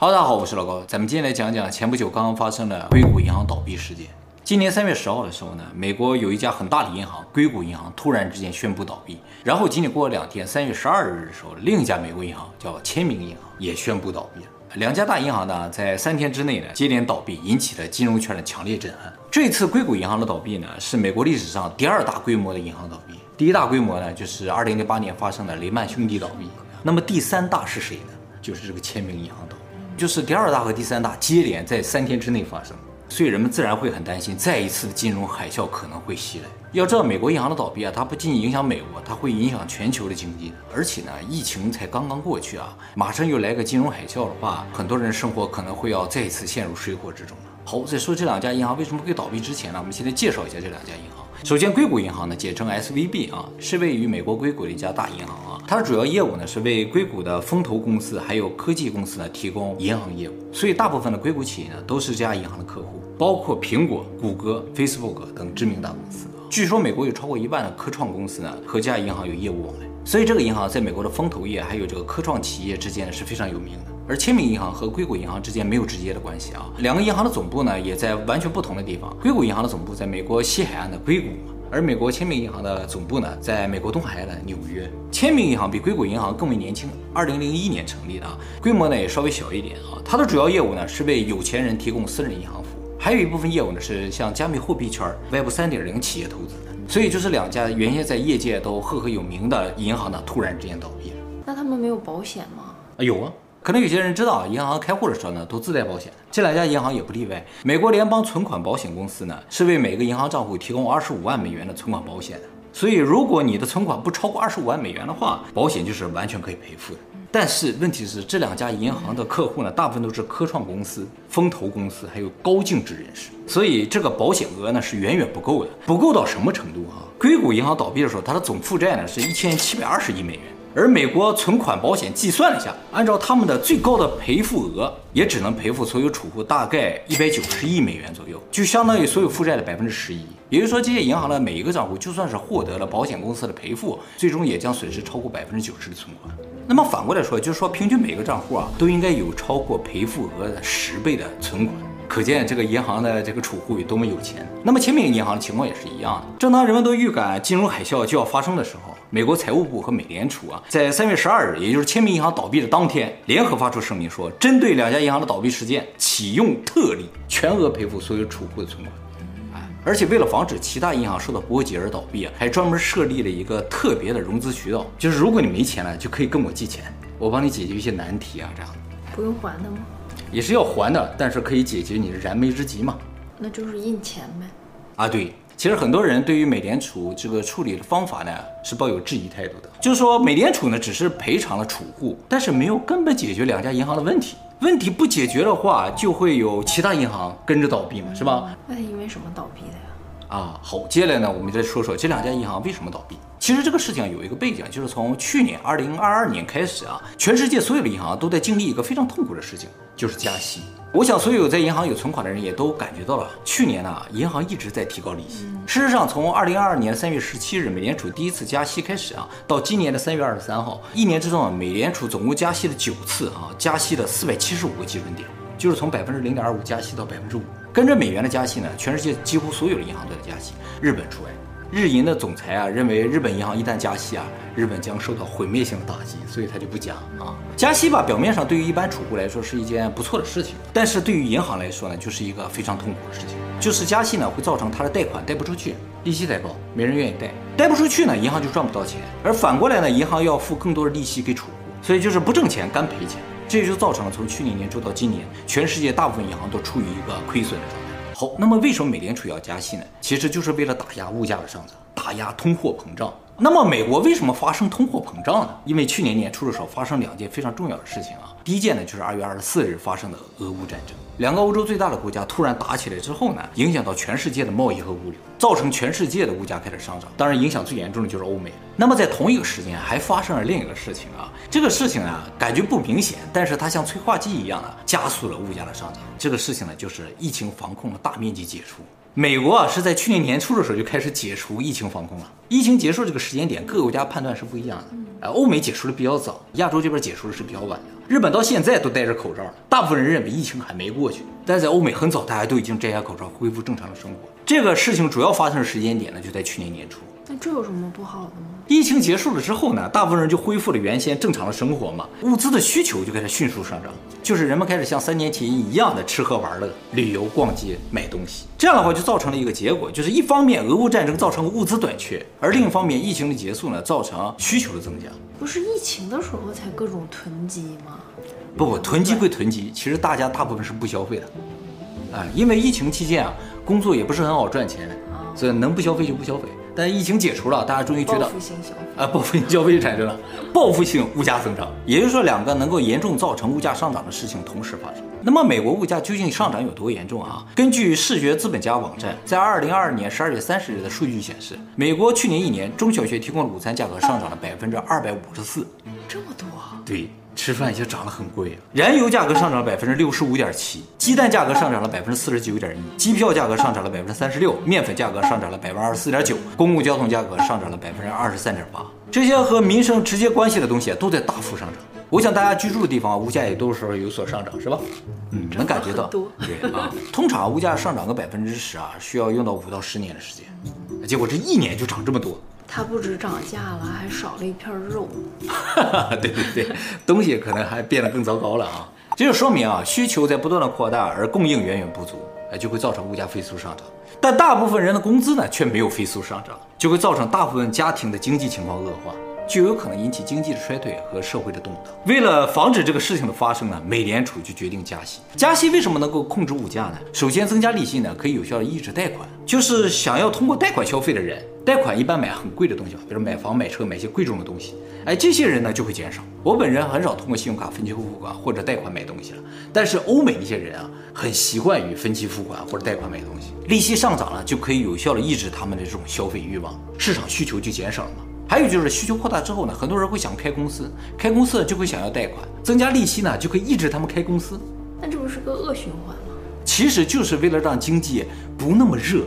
哈喽大家好，我是老高。咱们今天来讲讲前不久刚刚发生的硅谷银行倒闭事件。今年三月十号的时候呢，美国有一家很大的银行——硅谷银行，突然之间宣布倒闭。然后仅仅过了两天，三月十二日的时候，另一家美国银行叫签名银行也宣布倒闭了。两家大银行呢，在三天之内呢接连倒闭，引起了金融圈的强烈震撼。这次硅谷银行的倒闭呢，是美国历史上第二大规模的银行倒闭。第一大规模呢，就是二零零八年发生的雷曼兄弟倒闭。那么第三大是谁呢？就是这个签名银行倒闭。就是第二大和第三大接连在三天之内发生，所以人们自然会很担心，再一次的金融海啸可能会袭来。要知道，美国银行的倒闭啊，它不仅仅影响美国，它会影响全球的经济。而且呢，疫情才刚刚过去啊，马上又来个金融海啸的话，很多人生活可能会要再一次陷入水火之中了。好，在说这两家银行为什么会倒闭之前呢，我们先来介绍一下这两家银行。首先，硅谷银行呢，简称 SVB 啊，是位于美国硅谷的一家大银行啊。它的主要业务呢，是为硅谷的风投公司还有科技公司呢提供银行业务。所以，大部分的硅谷企业呢，都是这家银行的客户，包括苹果、谷歌、Facebook 等知名大公司。据说，美国有超过一万的科创公司呢，和这家银行有业务往来。所以，这个银行在美国的风投业还有这个科创企业之间，是非常有名的。而签名银行和硅谷银行之间没有直接的关系啊，两个银行的总部呢，也在完全不同的地方。硅谷银行的总部在美国西海岸的硅谷。而美国签名银行的总部呢，在美国东海岸的纽约。签名银行比硅谷银行更为年轻，二零零一年成立的，规模呢也稍微小一点啊。它的主要业务呢是为有钱人提供私人银行服务，还有一部分业务呢是向加密货币圈 Web 三点零企业投资的。所以就是两家原先在业界都赫赫有名的银行呢，突然之间倒闭了。那他们没有保险吗？啊，有啊。可能有些人知道啊，银行开户的时候呢，都自带保险。这两家银行也不例外。美国联邦存款保险公司呢，是为每个银行账户提供二十五万美元的存款保险的。所以，如果你的存款不超过二十五万美元的话，保险就是完全可以赔付的。但是问题是，这两家银行的客户呢，大部分都是科创公司、风投公司，还有高净值人士。所以，这个保险额呢是远远不够的。不够到什么程度啊？硅谷银行倒闭的时候，它的总负债呢是一千七百二十亿美元。而美国存款保险计算了一下，按照他们的最高的赔付额，也只能赔付所有储户大概一百九十亿美元左右，就相当于所有负债的百分之十一。也就是说，这些银行的每一个账户，就算是获得了保险公司的赔付，最终也将损失超过百分之九十的存款。那么反过来说，就是说平均每个账户啊，都应该有超过赔付额的十倍的存款。可见这个银行的这个储户有多么有钱。那么前面银行的情况也是一样的。正当人们都预感金融海啸就要发生的时候，美国财务部和美联储啊，在三月十二日，也就是签名银行倒闭的当天，联合发出声明说，针对两家银行的倒闭事件，启用特例，全额赔付所有储户的存款。哎，而且为了防止其他银行受到波及而倒闭啊，还专门设立了一个特别的融资渠道，就是如果你没钱了，就可以跟我借钱，我帮你解决一些难题啊，这样。不用还的吗？也是要还的，但是可以解决你的燃眉之急嘛。那就是印钱呗。啊，对。其实很多人对于美联储这个处理的方法呢，是抱有质疑态度的。就是说，美联储呢只是赔偿了储户，但是没有根本解决两家银行的问题。问题不解决的话，就会有其他银行跟着倒闭嘛，是吧？那因为什么倒闭的呀？啊，好，接下来呢，我们再说说这两家银行为什么倒闭。其实这个事情有一个背景，就是从去年二零二二年开始啊，全世界所有的银行都在经历一个非常痛苦的事情，就是加息。我想，所有在银行有存款的人也都感觉到了，去年呢，银行一直在提高利息。事实上，从二零二二年三月十七日美联储第一次加息开始啊，到今年的三月二十三号，一年之中啊，美联储总共加息了九次啊，加息了四百七十五个基准点，就是从百分之零点二五加息到百分之五。跟着美元的加息呢，全世界几乎所有的银行都在加息，日本除外。日银的总裁啊认为，日本银行一旦加息啊，日本将受到毁灭性的打击，所以他就不加啊。加息吧，表面上对于一般储户来说是一件不错的事情，但是对于银行来说呢，就是一个非常痛苦的事情。就是加息呢，会造成他的贷款贷不出去，利息太高，没人愿意贷，贷不出去呢，银行就赚不到钱，而反过来呢，银行要付更多的利息给储户，所以就是不挣钱干赔钱，这就造成了从去年年初到今年，全世界大部分银行都处于一个亏损的状态。好，那么为什么美联储要加息呢？其实就是为了打压物价的上涨，打压通货膨胀那么美国为什么发生通货膨胀呢？因为去年年初的时候发生两件非常重要的事情啊。第一件呢，就是二月二十四日发生的俄乌战争，两个欧洲最大的国家突然打起来之后呢，影响到全世界的贸易和物流，造成全世界的物价开始上涨。当然，影响最严重的就是欧美。那么在同一个时间还发生了另一个事情啊，这个事情呢，感觉不明显，但是它像催化剂一样的加速了物价的上涨。这个事情呢，就是疫情防控的大面积解除。美国啊是在去年年初的时候就开始解除疫情防控了。疫情结束这个时间点，各个国家判断是不一样的。呃，欧美解除的比较早，亚洲这边解除的是比较晚的。日本到现在都戴着口罩，大部分人认为疫情还没过去，但是在欧美很早，大家都已经摘下口罩，恢复正常的生活。这个事情主要发生的时间点呢，就在去年年初。那这有什么不好的吗？疫情结束了之后呢，大部分人就恢复了原先正常的生活嘛，物资的需求就开始迅速上涨，就是人们开始像三年前一样的吃喝玩乐、旅游、逛街、买东西。这样的话就造成了一个结果，就是一方面俄乌战争造成物资短缺，而另一方面疫情的结束呢，造成需求的增加。不是疫情的时候才各种囤积吗？不不，囤积归囤积，其实大家大部分是不消费的，啊，因为疫情期间啊，工作也不是很好赚钱，所以能不消费就不消费。但疫情解除了，大家终于觉得报复性消费啊，报复性消费产生了，报复性物价增长，也就是说两个能够严重造成物价上涨的事情同时发生。那么美国物价究竟上涨有多严重啊？根据视觉资本家网站在二零二二年十二月三十日的数据显示，美国去年一年中小学提供的午餐价格上涨了百分之二百五十四，这么多？对。吃饭已经涨得很贵啊！燃油价格上涨了百分之六十五点七，鸡蛋价格上涨了百分之四十九点一，机票价格上涨了百分之三十六，面粉价格上涨了百分之二十四点九，公共交通价格上涨了百分之二十三点八。这些和民生直接关系的东西都在大幅上涨。我想大家居住的地方物价也都是有所上涨，是吧？嗯，能感觉到。对啊，通常物价上涨个百分之十啊，需要用到五到十年的时间，结果这一年就涨这么多。它不止涨价了，还少了一片肉。对对对，东西可能还变得更糟糕了啊！这就说明啊，需求在不断的扩大，而供应远远不足，哎，就会造成物价飞速上涨。但大部分人的工资呢，却没有飞速上涨，就会造成大部分家庭的经济情况恶化。就有可能引起经济的衰退和社会的动荡。为了防止这个事情的发生呢，美联储就决定加息。加息为什么能够控制物价呢？首先，增加利息呢，可以有效的抑制贷款。就是想要通过贷款消费的人，贷款一般买很贵的东西，比如买房、买车、买一些贵重的东西。哎，这些人呢就会减少。我本人很少通过信用卡分期付款或者贷款买东西了，但是欧美那些人啊，很习惯于分期付款或者贷款买东西。利息上涨了，就可以有效的抑制他们的这种消费欲望，市场需求就减少了嘛。还有就是需求扩大之后呢，很多人会想开公司，开公司就会想要贷款，增加利息呢就可以抑制他们开公司。那这不是个恶循环吗？其实就是为了让经济不那么热，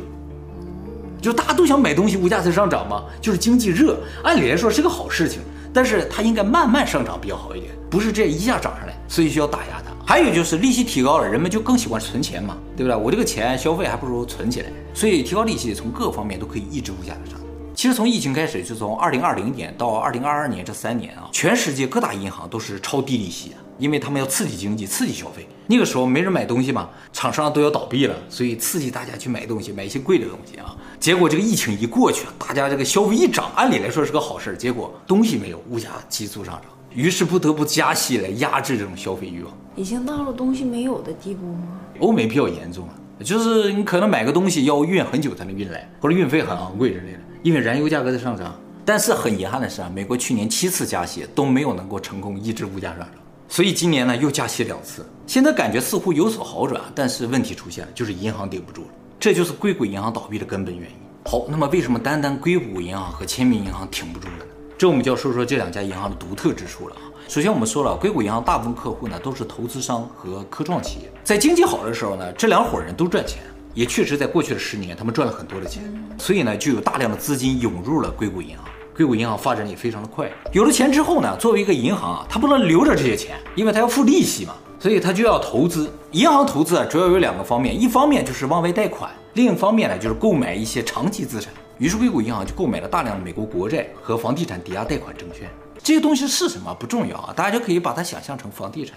就大家都想买东西，物价才上涨嘛，就是经济热。按理来说是个好事情，但是它应该慢慢上涨比较好一点，不是这一下涨上来，所以需要打压它。还有就是利息提高了，人们就更喜欢存钱嘛，对不对？我这个钱消费还不如存起来，所以提高利息从各方面都可以抑制物价的上涨。其实从疫情开始，就从二零二零年到二零二二年这三年啊，全世界各大银行都是超低利息的，因为他们要刺激经济、刺激消费。那个时候没人买东西嘛，厂商都要倒闭了，所以刺激大家去买东西，买一些贵的东西啊。结果这个疫情一过去，大家这个消费一涨，按理来说是个好事，结果东西没有，物价急速上涨，于是不得不加息来压制这种消费欲望。已经到了东西没有的地步吗？欧美比较严重啊，就是你可能买个东西要运很久才能运来，或者运费很昂贵之类的。因为燃油价格在上涨，但是很遗憾的是啊，美国去年七次加息都没有能够成功抑制物价上涨，所以今年呢又加息两次，现在感觉似乎有所好转，但是问题出现了，就是银行顶不住了，这就是硅谷银行倒闭的根本原因。好，那么为什么单单硅谷银行和签名银行挺不住了呢？这我们就要说说这两家银行的独特之处了啊。首先我们说了，硅谷银行大部分客户呢都是投资商和科创企业，在经济好的时候呢，这两伙人都赚钱。也确实，在过去的十年，他们赚了很多的钱，所以呢，就有大量的资金涌入了硅谷银行。硅谷银行发展也非常的快。有了钱之后呢，作为一个银行啊，它不能留着这些钱，因为它要付利息嘛，所以它就要投资。银行投资啊，主要有两个方面，一方面就是往外贷款，另一方面呢，就是购买一些长期资产。于是，硅谷银行就购买了大量的美国国债和房地产抵押贷款证券。这些东西是什么不重要啊，大家就可以把它想象成房地产。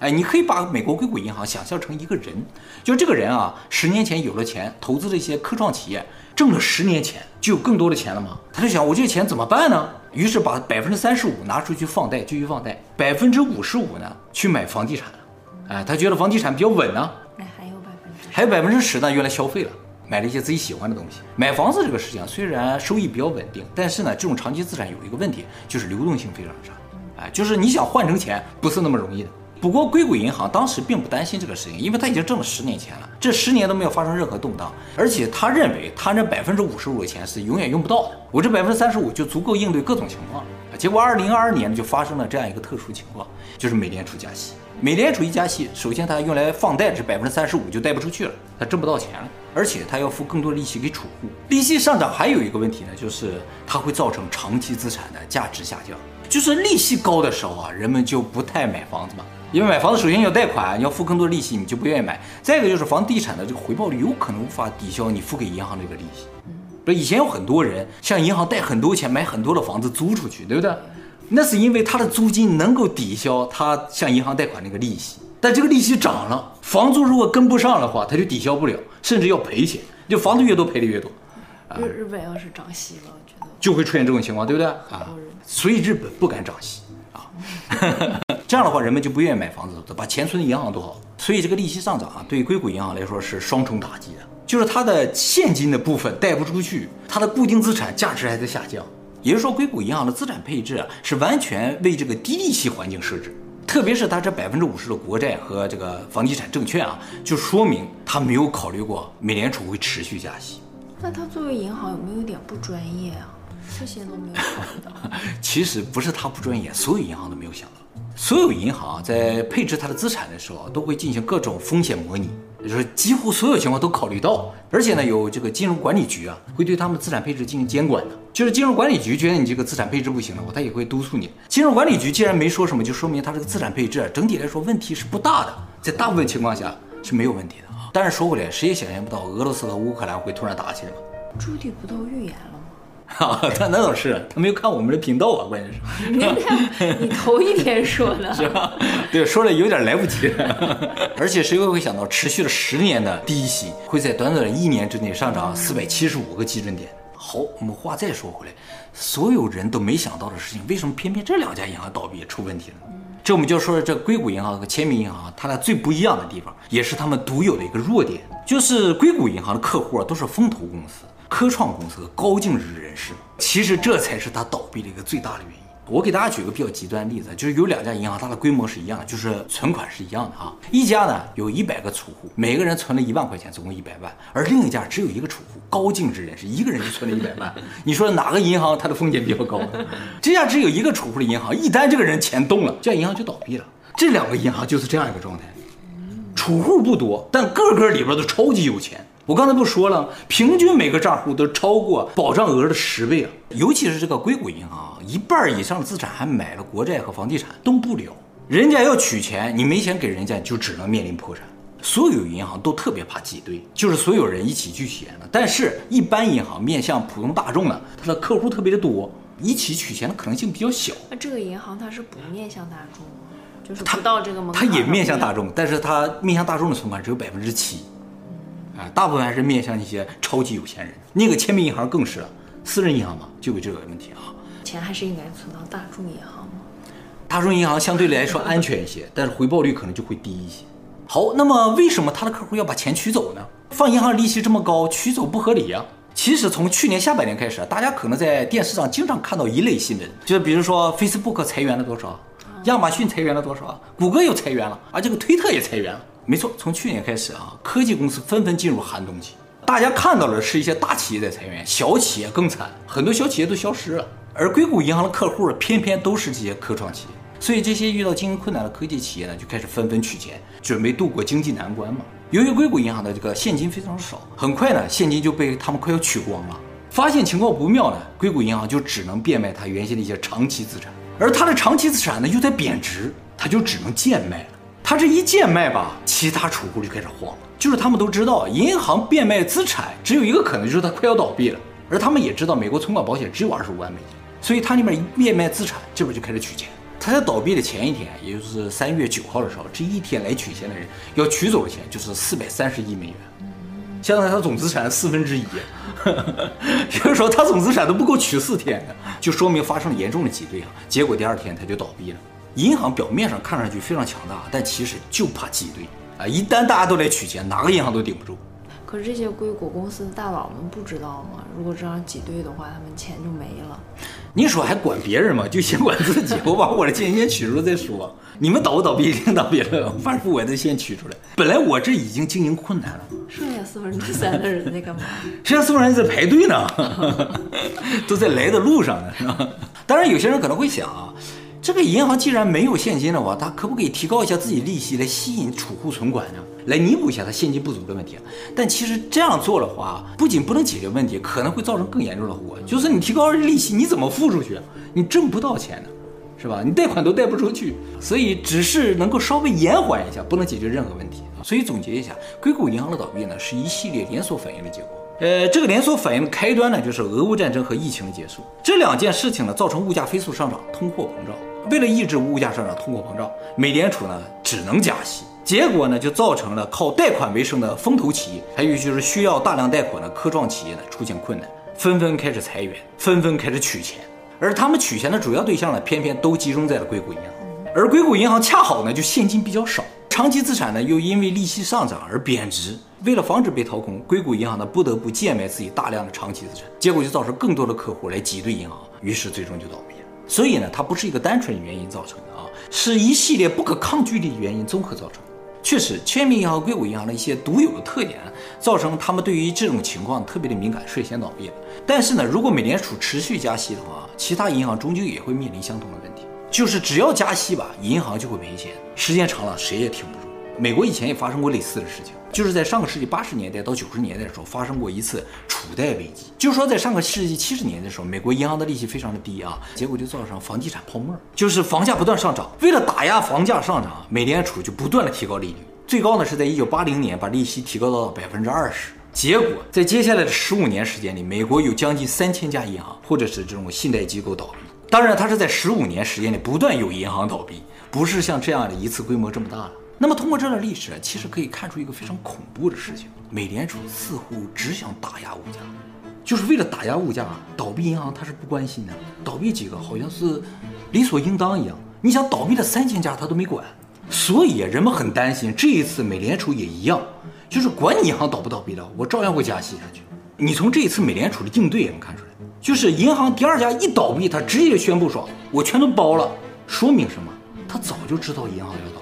哎，你可以把美国硅谷银行想象成一个人，就这个人啊，十年前有了钱，投资了一些科创企业，挣了十年钱，就有更多的钱了吗？他就想，我这个钱怎么办呢？于是把百分之三十五拿出去放贷，继续放贷，百分之五十五呢去买房地产，哎，他觉得房地产比较稳呢。那还有百分之，还有百分之十呢，用来消费了。买了一些自己喜欢的东西。买房子这个事情虽然收益比较稳定，但是呢，这种长期资产有一个问题，就是流动性非常差，哎，就是你想换成钱不是那么容易的。不过硅谷银行当时并不担心这个事情，因为他已经挣了十年钱了，这十年都没有发生任何动荡，而且他认为他那百分之五十五的钱是永远用不到的，我这百分之三十五就足够应对各种情况。结果二零二二年就发生了这样一个特殊情况，就是美联储加息。美联储一加息，首先它用来放贷这百分之三十五就贷不出去了，它挣不到钱了，而且它要付更多利息给储户。利息上涨还有一个问题呢，就是它会造成长期资产的价值下降。就是利息高的时候啊，人们就不太买房子嘛。因为买房子首先要贷款，你要付更多利息，你就不愿意买。再一个就是房地产的这个回报率有可能无法抵消你付给银行这个利息。不，以前有很多人向银行贷很多钱买很多的房子租出去，对不对？那是因为他的租金能够抵消他向银行贷款那个利息。但这个利息涨了，房租如果跟不上的话，他就抵消不了，甚至要赔钱。就房子越多赔的越多。日日本要是涨息了，我觉得就会出现这种情况，对不对？啊，所以日本不敢涨息啊。这样的话，人们就不愿意买房子，把钱存银行多好。所以这个利息上涨啊，对于硅谷银行来说是双重打击的，就是它的现金的部分贷不出去，它的固定资产价值还在下降。也就是说，硅谷银行的资产配置啊，是完全为这个低利息环境设置。特别是它这百分之五十的国债和这个房地产证券啊，就说明它没有考虑过美联储会持续加息。那它作为银行有没有点不专业啊？这些都没有考虑到。其实不是它不专业，所有银行都没有想到。所有银行在配置它的资产的时候，都会进行各种风险模拟，就是几乎所有情况都考虑到。而且呢，有这个金融管理局啊，会对他们资产配置进行监管的。就是金融管理局觉得你这个资产配置不行了，他也会督促你。金融管理局既然没说什么，就说明他这个资产配置啊，整体来说问题是不大的，在大部分情况下是没有问题的啊。但是说回来，谁也想象不到俄罗斯和乌克兰会突然打起来嘛。猪体不都预言了吗？哈，他那倒是，他没有看我们的频道啊，关键是。你你头一天说的，是吧？对，说的有点来不及。而且谁又会想到，持续了十年的低息，会在短短的一年之内上涨四百七十五个基准点？好，我们话再说回来，所有人都没想到的事情，为什么偏偏这两家银行倒闭出问题了呢？这我们就说这硅谷银行和签名银行，它俩最不一样的地方，也是他们独有的一个弱点，就是硅谷银行的客户啊，都是风投公司。科创公司和高净值人士，其实这才是他倒闭的一个最大的原因。我给大家举个比较极端的例子，就是有两家银行，它的规模是一样的，就是存款是一样的啊。一家呢有一百个储户，每个人存了一万块钱，总共一百万；而另一家只有一个储户，高净值人士，一个人就存了一百万。你说哪个银行它的风险比较高？这家只有一个储户的银行，一旦这个人钱动了，这家银行就倒闭了。这两个银行就是这样一个状态，储户不多，但个个里边都超级有钱。我刚才不说了，平均每个账户都超过保障额的十倍啊！尤其是这个硅谷银行，一半以上的资产还买了国债和房地产，动不了。人家要取钱，你没钱给人家，就只能面临破产。所有银行都特别怕挤兑，就是所有人一起去取钱了。但是，一般银行面向普通大众呢，它的客户特别的多，一起取钱的可能性比较小。那这个银行它是不面向大众吗？就是不到这个门槛。它也面向大众，但是它面向大众的存款只有百分之七。啊，大部分还是面向一些超级有钱人。那个签名银行更是了，私人银行嘛，就有这个问题啊。钱还是应该存到大众银行吗？大众银行相对来说安全一些，但是回报率可能就会低一些。好，那么为什么他的客户要把钱取走呢？放银行利息这么高，取走不合理呀、啊。其实从去年下半年开始，大家可能在电视上经常看到一类新闻，就是比如说 Facebook 裁员了多少，亚马逊裁员了多少，谷歌又裁员了，啊，这个推特也裁员了。没错，从去年开始啊，科技公司纷纷进入寒冬期。大家看到的是一些大企业在裁员，小企业更惨，很多小企业都消失了。而硅谷银行的客户偏偏都是这些科创企业，所以这些遇到经营困难的科技企业呢，就开始纷纷取钱，准备度过经济难关嘛。由于硅谷银行的这个现金非常少，很快呢，现金就被他们快要取光了。发现情况不妙呢，硅谷银行就只能变卖它原先的一些长期资产，而它的长期资产呢又在贬值，它就只能贱卖了。他这一贱卖吧，其他储户就开始慌。就是他们都知道，银行变卖资产只有一个可能，就是它快要倒闭了。而他们也知道，美国存款保险只有二十五万美金，所以他那边变卖资产，这边就开始取钱。他在倒闭的前一天，也就是三月九号的时候，这一天来取钱的人要取走的钱就是四百三十亿美元，相当于他总资产四分之一。也就是说，他总资产都不够取四天的，就说明发生了严重的挤兑啊。结果第二天他就倒闭了。银行表面上看上去非常强大，但其实就怕挤兑啊！一旦大家都来取钱，哪个银行都顶不住。可是这些硅谷公司的大佬们不知道吗？如果这样挤兑的话，他们钱就没了。你说还管别人吗？就先管自己。我把我的钱先取出来再说。你们倒不倒闭，领导别人，反正我得先取出来。本来我这已经经营困难了，剩下四分之三的人在干嘛？剩下四分之三在排队呢，都在来的路上呢，是吧？当然，有些人可能会想啊。这个银行既然没有现金的话，它可不可以提高一下自己利息来吸引储户存款呢？来弥补一下它现金不足的问题？但其实这样做的话，不仅不能解决问题，可能会造成更严重的后果。就是你提高利息，你怎么付出去？你挣不到钱的，是吧？你贷款都贷不出去，所以只是能够稍微延缓一下，不能解决任何问题。所以总结一下，硅谷银行的倒闭呢，是一系列连锁反应的结果。呃，这个连锁反应的开端呢，就是俄乌战争和疫情的结束。这两件事情呢，造成物价飞速上涨，通货膨胀。为了抑制物价上涨、通货膨胀，美联储呢只能加息，结果呢就造成了靠贷款为生的风投企业，还有就是需要大量贷款的科创企业呢出现困难，纷纷开始裁员，纷纷开始取钱，而他们取钱的主要对象呢，偏偏都集中在了硅谷银行，而硅谷银行恰好呢就现金比较少，长期资产呢又因为利息上涨而贬值，为了防止被掏空，硅谷银行呢不得不贱卖自己大量的长期资产，结果就造成更多的客户来挤兑银行，于是最终就倒闭。所以呢，它不是一个单纯原因造成的啊，是一系列不可抗拒的原因综合造成的。确实，全民银行、硅谷银行的一些独有的特点，造成他们对于这种情况特别的敏感，率先倒闭了。但是呢，如果美联储持续加息的话，其他银行终究也会面临相同的问题，就是只要加息吧，银行就会赔钱，时间长了谁也挺不住。美国以前也发生过类似的事情。就是在上个世纪八十年代到九十年代的时候，发生过一次储贷危机。就是说，在上个世纪七十年代的时候，美国银行的利息非常的低啊，结果就造成房地产泡沫，就是房价不断上涨。为了打压房价上涨，美联储就不断的提高利率，最高呢是在一九八零年把利息提高到了百分之二十。结果在接下来的十五年时间里，美国有将近三千家银行或者是这种信贷机构倒闭。当然，它是在十五年时间里不断有银行倒闭，不是像这样的一次规模这么大了。那么通过这段历史，其实可以看出一个非常恐怖的事情：美联储似乎只想打压物价，就是为了打压物价啊，倒闭银行它是不关心的，倒闭几个好像是理所应当一样。你想倒闭了三千家，他都没管，所以人们很担心这一次美联储也一样，就是管你银行倒不倒闭的，我照样会加息下去。你从这一次美联储的应对也能看出来，就是银行第二家一倒闭，他直接宣布说，我全都包了，说明什么？他早就知道银行要倒。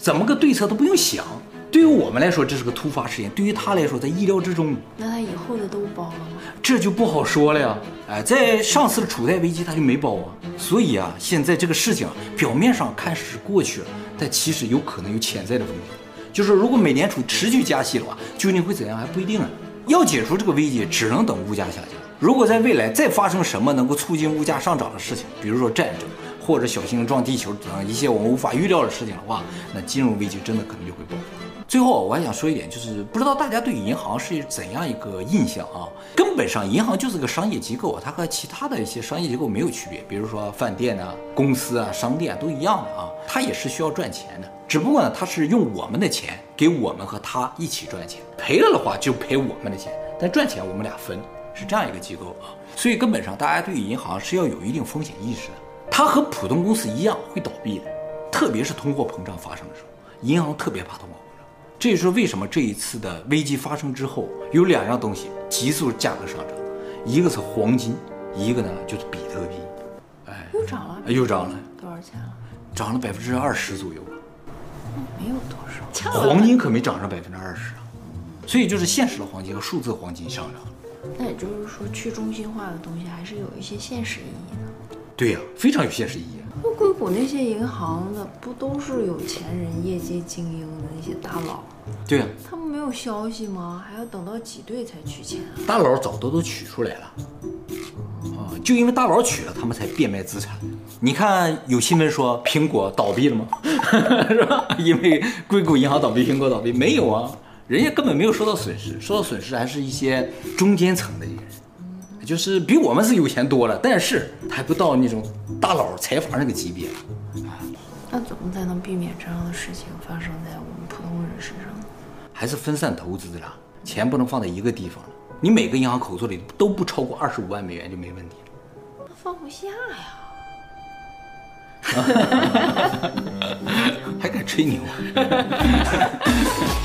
怎么个对策都不用想，对于我们来说这是个突发事件，对于他来说在意料之中。那他以后的都包了吗？这就不好说了呀。哎，在上次的储贷危机他就没包啊。所以啊，现在这个事情表面上看是过去了，但其实有可能有潜在的风险。就是如果美联储持续加息的话，究竟会怎样还不一定啊。要解除这个危机，只能等物价下降。如果在未来再发生什么能够促进物价上涨的事情，比如说战争。或者小行星撞地球等一些我们无法预料的事情的话，那金融危机真的可能就会爆发。最后我还想说一点，就是不知道大家对银行是怎样一个印象啊？根本上银行就是个商业机构，它和其他的一些商业机构没有区别。比如说饭店啊、公司啊、商店都一样的啊，它也是需要赚钱的。只不过呢，它是用我们的钱给我们和它一起赚钱，赔了的话就赔我们的钱，但赚钱我们俩分，是这样一个机构啊。所以根本上大家对银行是要有一定风险意识的。它和普通公司一样会倒闭的，特别是通货膨胀发生的时候，银行特别怕通货膨胀。这也是为什么这一次的危机发生之后，有两样东西急速价格上涨，一个是黄金，一个呢就是比特币。哎，又涨了，又涨了，多少钱了？涨了百分之二十左右吧。没有多少，黄金可没涨上百分之二十啊。所以就是现实的黄金和数字黄金上涨了。那也就是说，去中心化的东西还是有一些现实意义的。对呀、啊，非常有现实意义。那硅谷那些银行的不都是有钱人、业界精英的那些大佬？对呀、啊，他们没有消息吗？还要等到挤兑才取钱、啊？大佬早都都取出来了。啊，就因为大佬取了，他们才变卖资产。你看有新闻说苹果倒闭了吗？是吧？因为硅谷银行倒闭，苹果倒闭没有啊？人家根本没有受到损失，受到损失还是一些中间层的人。就是比我们是有钱多了，但是还不到那种大佬财阀那个级别。那怎么才能避免这样的事情发生在我们普通人身上呢？还是分散投资的啦，钱不能放在一个地方。你每个银行口座里都不超过二十五万美元就没问题。那放不下呀，还敢吹牛？